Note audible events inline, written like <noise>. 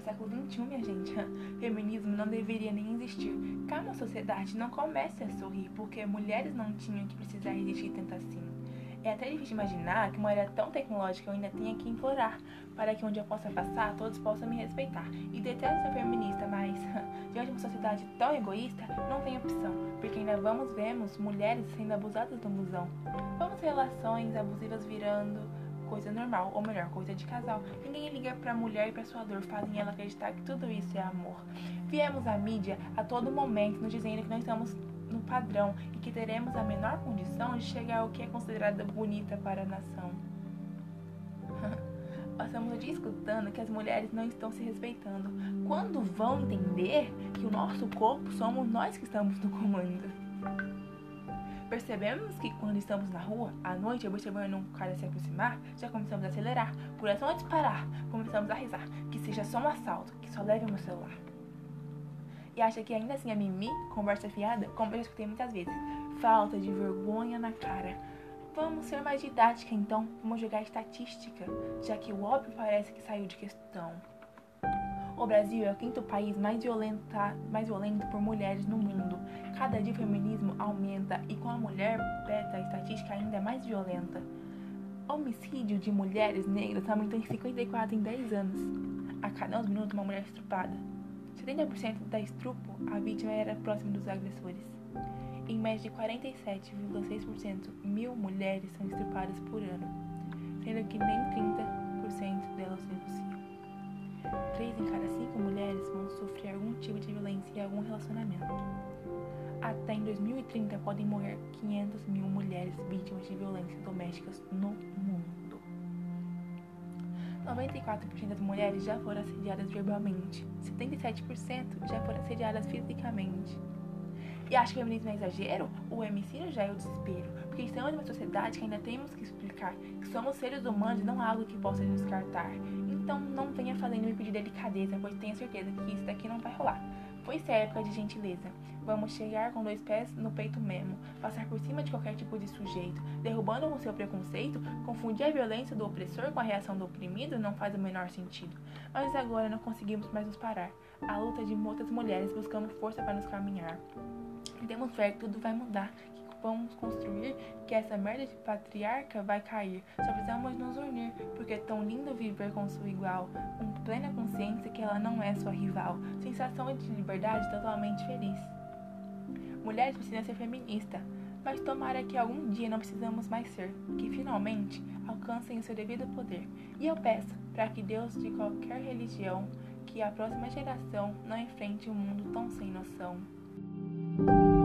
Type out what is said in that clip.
século XXI, minha gente. <laughs> Feminismo não deveria nem existir. Calma, sociedade não comece a sorrir, porque mulheres não tinham que precisar resistir tanto assim. É até difícil imaginar que uma era tão tecnológica eu ainda tenha que implorar para que onde eu possa passar, todos possam me respeitar. E detesto ser feminista, mas <laughs> diante de uma sociedade tão egoísta, não tem opção, porque ainda vamos vemos mulheres sendo abusadas no busão. Vamos relações abusivas virando coisa normal, ou melhor, coisa de casal. Ninguém liga pra mulher e pra sua dor, fazem ela acreditar que tudo isso é amor. Viemos à mídia a todo momento nos dizendo que nós estamos no padrão e que teremos a menor condição de chegar ao que é considerada bonita para a nação. Passamos o dia escutando que as mulheres não estão se respeitando. Quando vão entender que o nosso corpo somos nós que estamos no comando? Percebemos que quando estamos na rua, à noite, observando um cara se aproximar, já começamos a acelerar. Por ação a disparar, começamos a risar. Que seja só um assalto, que só leve meu celular. E acha que ainda assim é mimi, conversa fiada, como eu já escutei muitas vezes. Falta de vergonha na cara. Vamos ser mais didática então, vamos jogar estatística, já que o óbvio parece que saiu de questão. O Brasil é o quinto país mais, violenta, mais violento por mulheres no mundo. Cada dia o feminismo aumenta e com a mulher beta a estatística ainda é mais violenta. Homicídio de mulheres negras aumentou em 54 em 10 anos. A cada 11 minutos uma mulher é estrupada. 70% da estrupo, a vítima era próxima dos agressores. Em média de 47,6% mil mulheres são estrupadas por ano, sendo que nem 30% delas denunciam. Três em cada cinco mulheres vão sofrer algum tipo de violência em algum relacionamento. Até em 2030 podem morrer 500 mil mulheres vítimas de violências domésticas no mundo. 94% das mulheres já foram assediadas verbalmente, 77% já foram assediadas fisicamente. E acho que o feminismo é exagero? O homicídio já é o desespero. Porque estamos em uma sociedade que ainda temos que explicar que somos seres humanos e não algo que possa descartar. Então não venha fazendo me pedir delicadeza, pois tenho certeza que isso daqui não vai rolar. Pois é época de gentileza. Vamos chegar com dois pés no peito mesmo, passar por cima de qualquer tipo de sujeito, derrubando com seu preconceito, confundir a violência do opressor com a reação do oprimido não faz o menor sentido. Mas agora não conseguimos mais nos parar. A luta de muitas mulheres buscando força para nos caminhar. Temos fé que tudo vai mudar, que vamos construir, que essa merda de patriarca vai cair. Só precisamos nos unir, porque é tão lindo viver com sua igual, com plena consciência que ela não é sua rival. Sensação de liberdade totalmente feliz. Mulheres precisam ser feministas, mas tomara que algum dia não precisamos mais ser, que finalmente alcancem o seu devido poder. E eu peço para que Deus de qualquer religião, que a próxima geração não enfrente um mundo tão sem noção. Thank you.